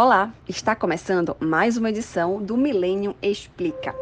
Olá, está começando mais uma edição do Milênio Explica.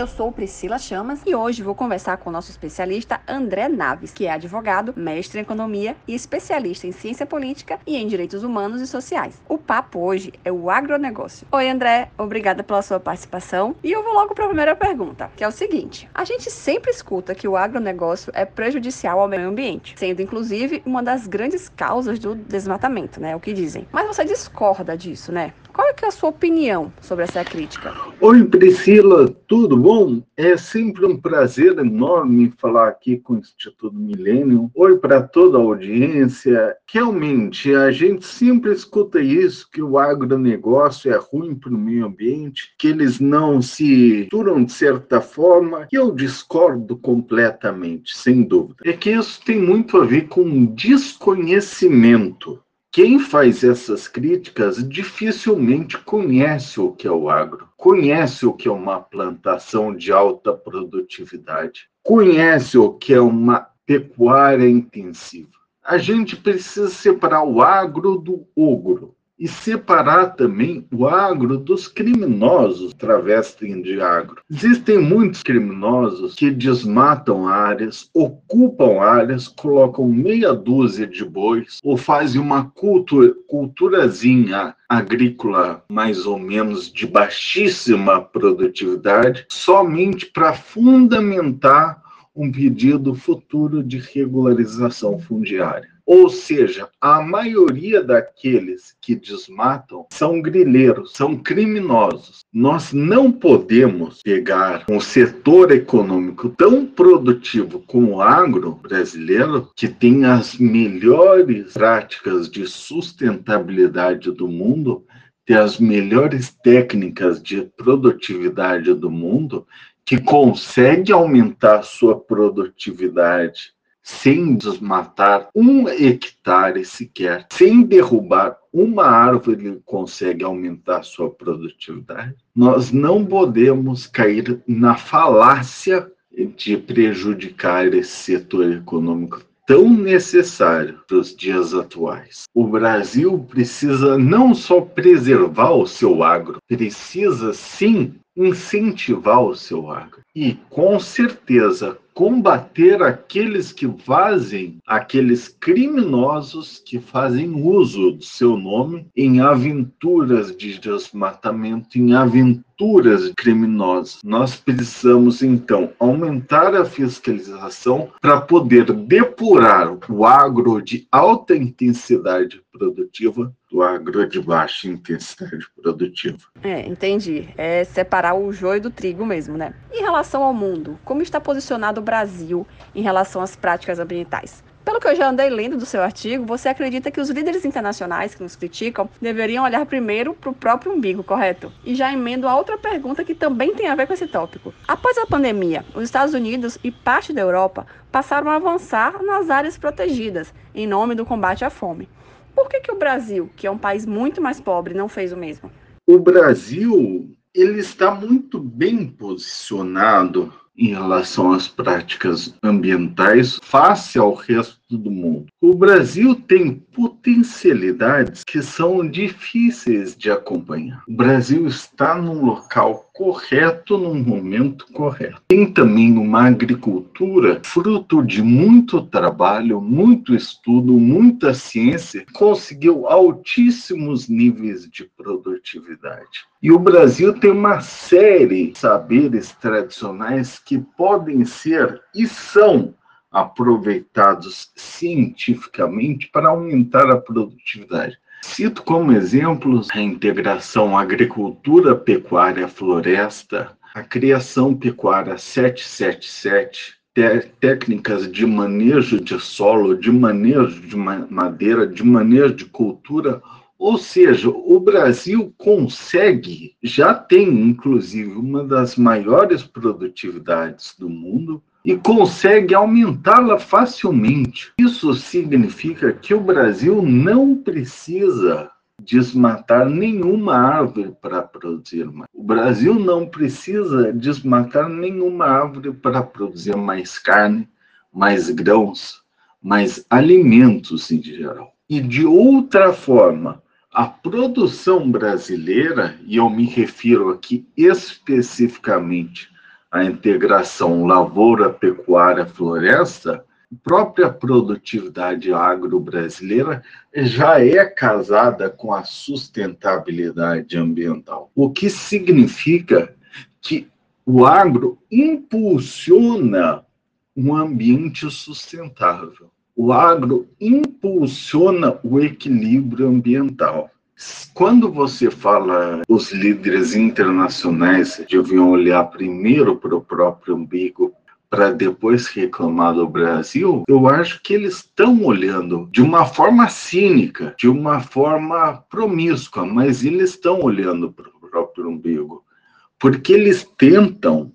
Eu sou Priscila Chamas e hoje vou conversar com o nosso especialista André Naves, que é advogado, mestre em economia e especialista em ciência política e em direitos humanos e sociais. O papo hoje é o agronegócio. Oi, André, obrigada pela sua participação. E eu vou logo para a primeira pergunta, que é o seguinte: a gente sempre escuta que o agronegócio é prejudicial ao meio ambiente, sendo inclusive uma das grandes causas do desmatamento, né? O que dizem. Mas você discorda disso, né? Qual é, é a sua opinião sobre essa crítica? Oi, Priscila, tudo bom? É sempre um prazer enorme falar aqui com o Instituto Milênio. Oi para toda a audiência. Realmente, a gente sempre escuta isso, que o agronegócio é ruim para o meio ambiente, que eles não se duram de certa forma, e eu discordo completamente, sem dúvida. É que isso tem muito a ver com desconhecimento quem faz essas críticas dificilmente conhece o que é o agro, conhece o que é uma plantação de alta produtividade, conhece o que é uma pecuária intensiva. A gente precisa separar o agro do ogro e separar também o agro dos criminosos travestem de agro. Existem muitos criminosos que desmatam áreas, ocupam áreas, colocam meia dúzia de bois ou fazem uma cultura, culturazinha agrícola mais ou menos de baixíssima produtividade, somente para fundamentar um pedido futuro de regularização fundiária. Ou seja, a maioria daqueles que desmatam são grileiros, são criminosos. Nós não podemos pegar um setor econômico tão produtivo como o agro brasileiro, que tem as melhores práticas de sustentabilidade do mundo, tem as melhores técnicas de produtividade do mundo, que consegue aumentar sua produtividade sem desmatar um hectare sequer, sem derrubar uma árvore, consegue aumentar sua produtividade. Nós não podemos cair na falácia de prejudicar esse setor econômico tão necessário para os dias atuais. O Brasil precisa não só preservar o seu agro, precisa sim incentivar o seu agro. E com certeza combater aqueles que fazem, aqueles criminosos que fazem uso do seu nome em aventuras de desmatamento, em aventuras criminosas. Nós precisamos, então, aumentar a fiscalização para poder depurar o agro de alta intensidade produtiva do agro de baixa intensidade produtiva. É, entendi. É separar o joio do trigo mesmo, né? Em relação ao mundo, como está posicionado o Brasil em relação às práticas ambientais? Pelo que eu já andei lendo do seu artigo, você acredita que os líderes internacionais que nos criticam deveriam olhar primeiro para o próprio umbigo, correto? E já emendo a outra pergunta que também tem a ver com esse tópico. Após a pandemia, os Estados Unidos e parte da Europa passaram a avançar nas áreas protegidas em nome do combate à fome. Por que, que o Brasil, que é um país muito mais pobre, não fez o mesmo? O Brasil ele está muito bem posicionado em relação às práticas ambientais face ao resto do mundo. O Brasil tem potencialidades que são difíceis de acompanhar. O Brasil está num local correto num momento correto. Tem também uma agricultura fruto de muito trabalho, muito estudo, muita ciência, conseguiu altíssimos níveis de produtividade. E o Brasil tem uma série de saberes tradicionais que podem ser e são aproveitados cientificamente para aumentar a produtividade. Cito como exemplos a integração agricultura, pecuária, floresta, a criação pecuária 777, técnicas de manejo de solo, de manejo de madeira, de manejo de cultura. Ou seja, o Brasil consegue, já tem inclusive uma das maiores produtividades do mundo, e consegue aumentá-la facilmente. Isso significa que o Brasil não precisa desmatar nenhuma árvore para produzir mais. O Brasil não precisa desmatar nenhuma árvore para produzir mais carne, mais grãos, mas alimentos em geral. E de outra forma, a produção brasileira, e eu me refiro aqui especificamente à integração lavoura, pecuária, floresta, a própria produtividade agro-brasileira já é casada com a sustentabilidade ambiental, o que significa que o agro impulsiona um ambiente sustentável. O agro impulsiona o equilíbrio ambiental. Quando você fala os líderes internacionais deviam olhar primeiro para o próprio umbigo para depois reclamar do Brasil, eu acho que eles estão olhando de uma forma cínica, de uma forma promíscua, mas eles estão olhando para o próprio umbigo, porque eles tentam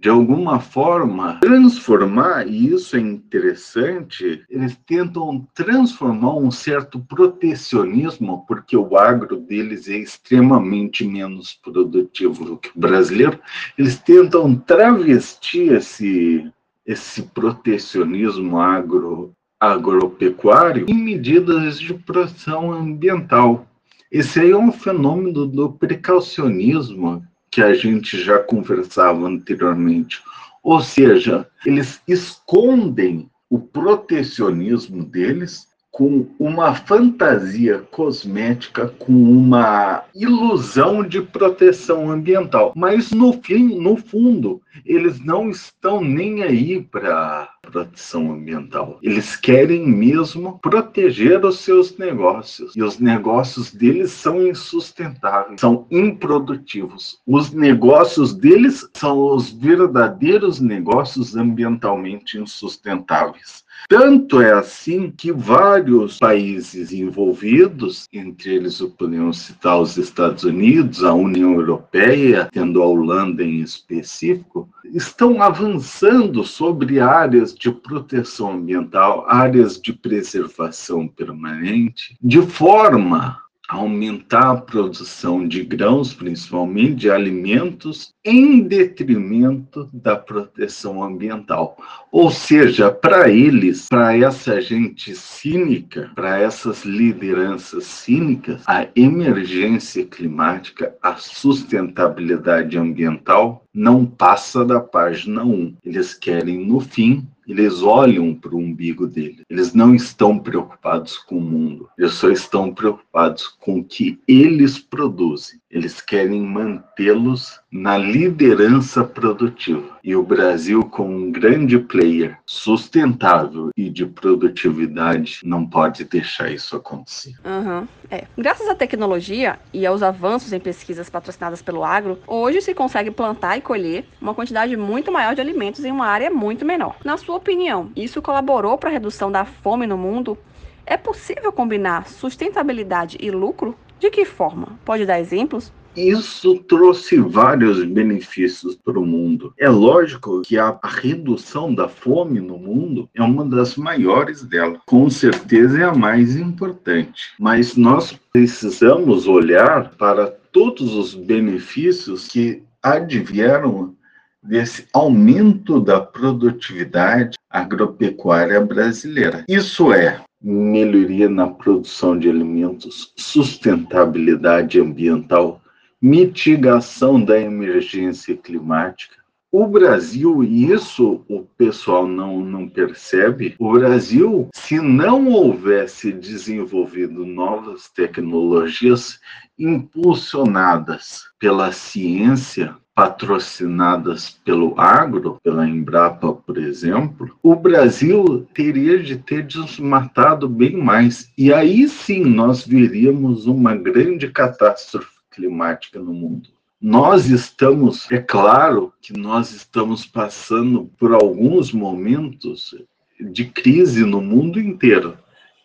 de alguma forma, transformar, e isso é interessante, eles tentam transformar um certo protecionismo, porque o agro deles é extremamente menos produtivo do que o brasileiro, eles tentam travestir esse, esse protecionismo agro, agropecuário em medidas de proteção ambiental. Esse aí é um fenômeno do precaucionismo que a gente já conversava anteriormente. Ou seja, eles escondem o protecionismo deles com uma fantasia cosmética, com uma ilusão de proteção ambiental. Mas no fim, no fundo, eles não estão nem aí para proteção ambiental. Eles querem mesmo proteger os seus negócios. E os negócios deles são insustentáveis, são improdutivos. Os negócios deles são os verdadeiros negócios ambientalmente insustentáveis. Tanto é assim que vários países envolvidos, entre eles podemos citar os Estados Unidos, a União Europeia, tendo a Holanda em específico, estão avançando sobre áreas de proteção ambiental, áreas de preservação permanente, de forma aumentar a produção de grãos, principalmente de alimentos, em detrimento da proteção ambiental. Ou seja, para eles, para essa gente cínica, para essas lideranças cínicas, a emergência climática, a sustentabilidade ambiental não passa da página 1. Eles querem, no fim, eles olham para o umbigo dele. Eles não estão preocupados com o mundo. Eles só estão preocupados com o que eles produzem. Eles querem mantê-los na liderança produtiva. E o Brasil, como um grande player sustentável e de produtividade, não pode deixar isso acontecer. Uhum, é. Graças à tecnologia e aos avanços em pesquisas patrocinadas pelo agro, hoje se consegue plantar e colher uma quantidade muito maior de alimentos em uma área muito menor. Na sua opinião, isso colaborou para a redução da fome no mundo? É possível combinar sustentabilidade e lucro? De que forma? Pode dar exemplos? Isso trouxe vários benefícios para o mundo. É lógico que a, redução da fome no mundo é uma das maiores dela. Com certeza é a mais importante. Mas nós precisamos olhar para todos os benefícios que advieram desse aumento da produtividade agropecuária brasileira. Isso é melhoria na produção de alimentos, sustentabilidade ambiental, mitigação da emergência climática. O Brasil, e isso o pessoal não, não percebe, o Brasil, se não houvesse desenvolvido novas tecnologias impulsionadas pela ciência, patrocinadas pelo agro, pela Embrapa, por exemplo, o Brasil teria de ter desmatado bem mais. E aí sim nós veríamos uma grande catástrofe climática no mundo. Nós estamos, é claro que nós estamos passando por alguns momentos de crise no mundo inteiro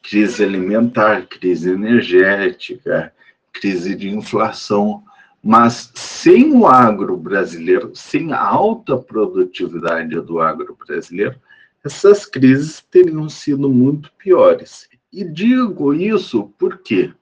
crise alimentar, crise energética, crise de inflação. Mas sem o agro brasileiro, sem a alta produtividade do agro brasileiro, essas crises teriam sido muito piores. E digo isso por quê?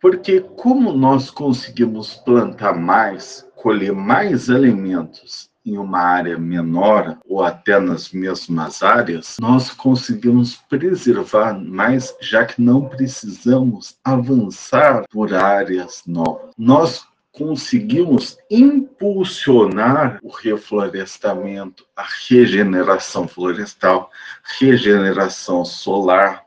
Porque como nós conseguimos plantar mais, colher mais alimentos em uma área menor ou até nas mesmas áreas, nós conseguimos preservar mais, já que não precisamos avançar por áreas novas. Nós conseguimos impulsionar o reflorestamento, a regeneração florestal, regeneração solar,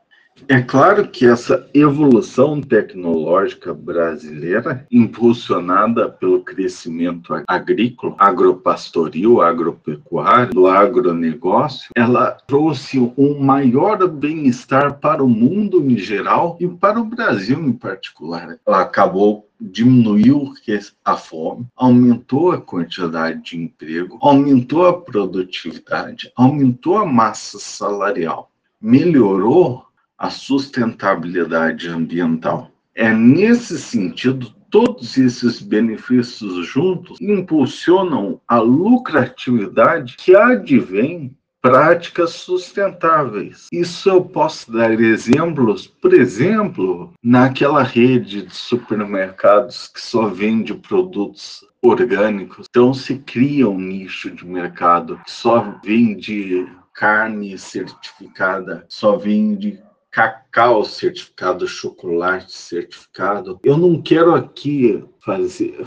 é claro que essa evolução tecnológica brasileira, impulsionada pelo crescimento agrícola, agropastoril, agropecuário, do agronegócio, ela trouxe um maior bem-estar para o mundo em geral e para o Brasil em particular. Ela acabou diminuiu a fome, aumentou a quantidade de emprego, aumentou a produtividade, aumentou a massa salarial, melhorou a sustentabilidade ambiental. É nesse sentido, todos esses benefícios juntos impulsionam a lucratividade que advém práticas sustentáveis. Isso eu posso dar exemplos, por exemplo, naquela rede de supermercados que só vende produtos orgânicos. Então se cria um nicho de mercado que só vende carne certificada, só vende cacau certificado, chocolate certificado. Eu não quero aqui fazer,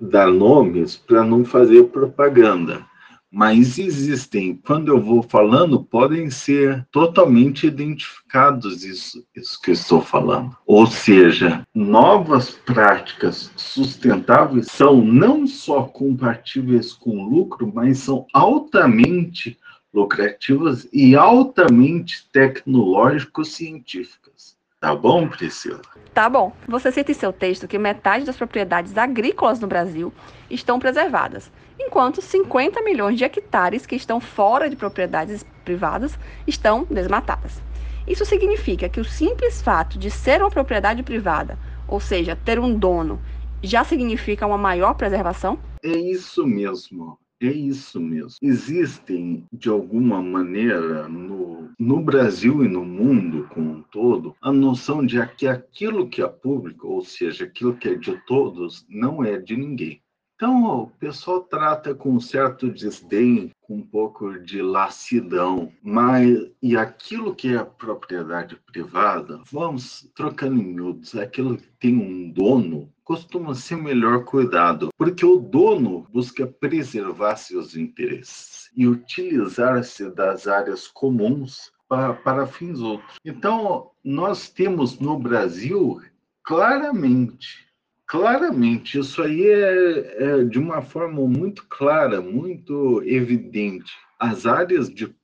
dar nomes para não fazer propaganda, mas existem, quando eu vou falando, podem ser totalmente identificados isso, isso que estou falando. Ou seja, novas práticas sustentáveis são não só compatíveis com lucro, mas são altamente lucrativas e altamente tecnológico-científicas. Tá bom, Priscila? Tá bom. Você cita em seu texto que metade das propriedades agrícolas no Brasil estão preservadas, enquanto 50 milhões de hectares que estão fora de propriedades privadas estão desmatadas. Isso significa que o simples fato de ser uma propriedade privada, ou seja, ter um dono, já significa uma maior preservação? É isso mesmo. É isso mesmo. Existem, de alguma maneira, no, no Brasil e no mundo como um todo, a noção de que aquilo que é público, ou seja, aquilo que é de todos, não é de ninguém. Então, o pessoal trata com um certo desdém, com um pouco de lassidão, mas e aquilo que é propriedade privada, vamos trocando em miúdos, aquilo que tem um dono, costuma ser melhor cuidado, porque o dono busca preservar seus interesses e utilizar-se das áreas comuns para, para fins outros. Então, nós temos no Brasil claramente Claramente, isso aí é, é, de uma forma muito clara, muito evidente. As áreas de,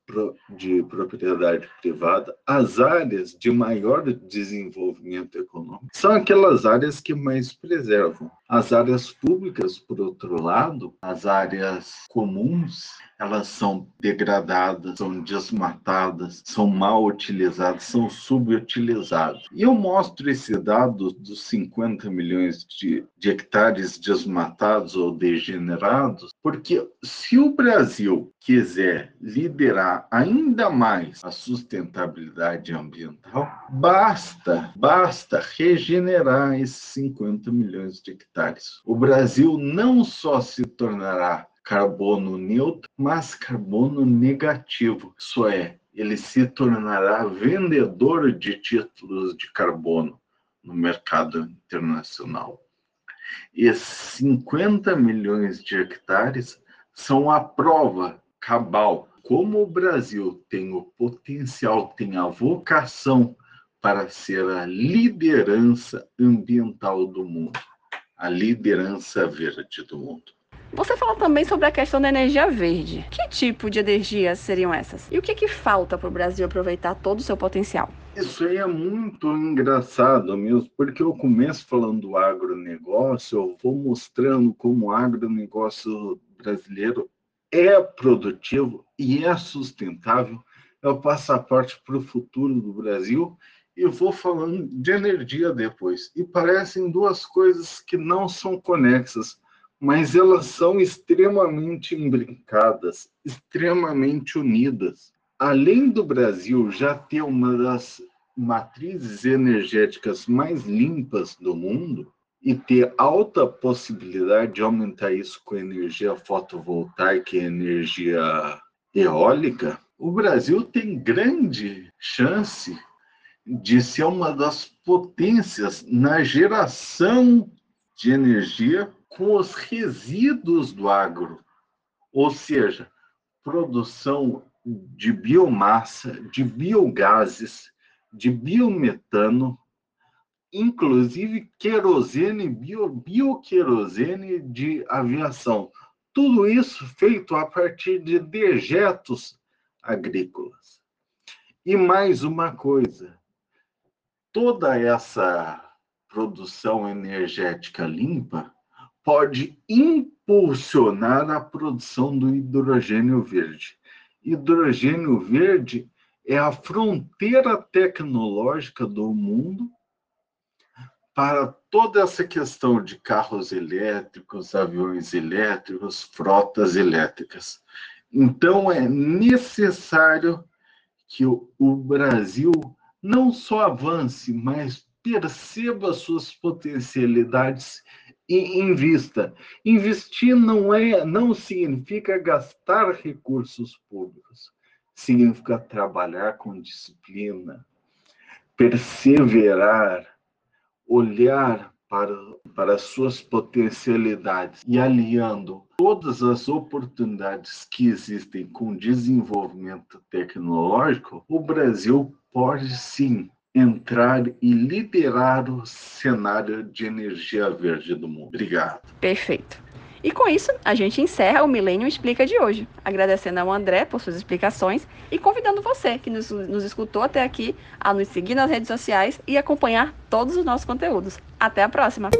de propriedade privada, as áreas de maior desenvolvimento econômico, são aquelas áreas que mais preservam. As áreas públicas, por outro lado, as áreas comuns, elas são degradadas, são desmatadas, são mal utilizadas, são subutilizadas. E eu mostro esse dado dos 50 milhões de, de hectares desmatados ou degenerados, porque se o Brasil quiser liderar ainda mais a sustentabilidade ambiental, basta, basta regenerar esses 50 milhões de hectares. O Brasil não só se tornará carbono neutro, mas carbono negativo. Isso é, ele se tornará vendedor de títulos de carbono no mercado internacional. E 50 milhões de hectares são a prova cabal como o Brasil tem o potencial, tem a vocação para ser a liderança ambiental do mundo, a liderança verde do mundo. Você falou também sobre a questão da energia verde. Que tipo de energias seriam essas? E o que, que falta para o Brasil aproveitar todo o seu potencial? Isso aí é muito engraçado mesmo, porque eu começo falando do agronegócio, eu vou mostrando como o agronegócio brasileiro é produtivo e é sustentável, é o passaporte para o futuro do Brasil. E vou falando de energia depois. E parecem duas coisas que não são conexas, mas elas são extremamente imbricadas, extremamente unidas. Além do Brasil já ter uma das matrizes energéticas mais limpas do mundo, e ter alta possibilidade de aumentar isso com energia fotovoltaica e energia eólica, o Brasil tem grande chance de ser uma das potências na geração de energia com os resíduos do agro, ou seja, produção de biomassa, de biogases, de biometano, inclusive querosene, bio, bioquerosene de aviação. Tudo isso feito a partir de dejetos agrícolas. E mais uma coisa, toda essa produção energética limpa pode impulsionar a produção do hidrogênio verde. Hidrogênio verde é a fronteira tecnológica do mundo para toda essa questão de carros elétricos, aviões elétricos, frotas elétricas. Então, é necessário que o, Brasil não só avance, mas perceba suas potencialidades e invista. Investir não é, não significa gastar recursos públicos, significa trabalhar com disciplina, perseverar, olhar para, para suas potencialidades e aliando todas as oportunidades que existem com desenvolvimento tecnológico, o Brasil pode sim entrar e liderar o cenário de energia verde do mundo. Obrigado. Perfeito. E com isso, a gente encerra o Milênio Explica de hoje, agradecendo ao André por suas explicações e convidando você que nos, nos escutou até aqui a nos seguir nas redes sociais e acompanhar todos os nossos conteúdos. Até a próxima!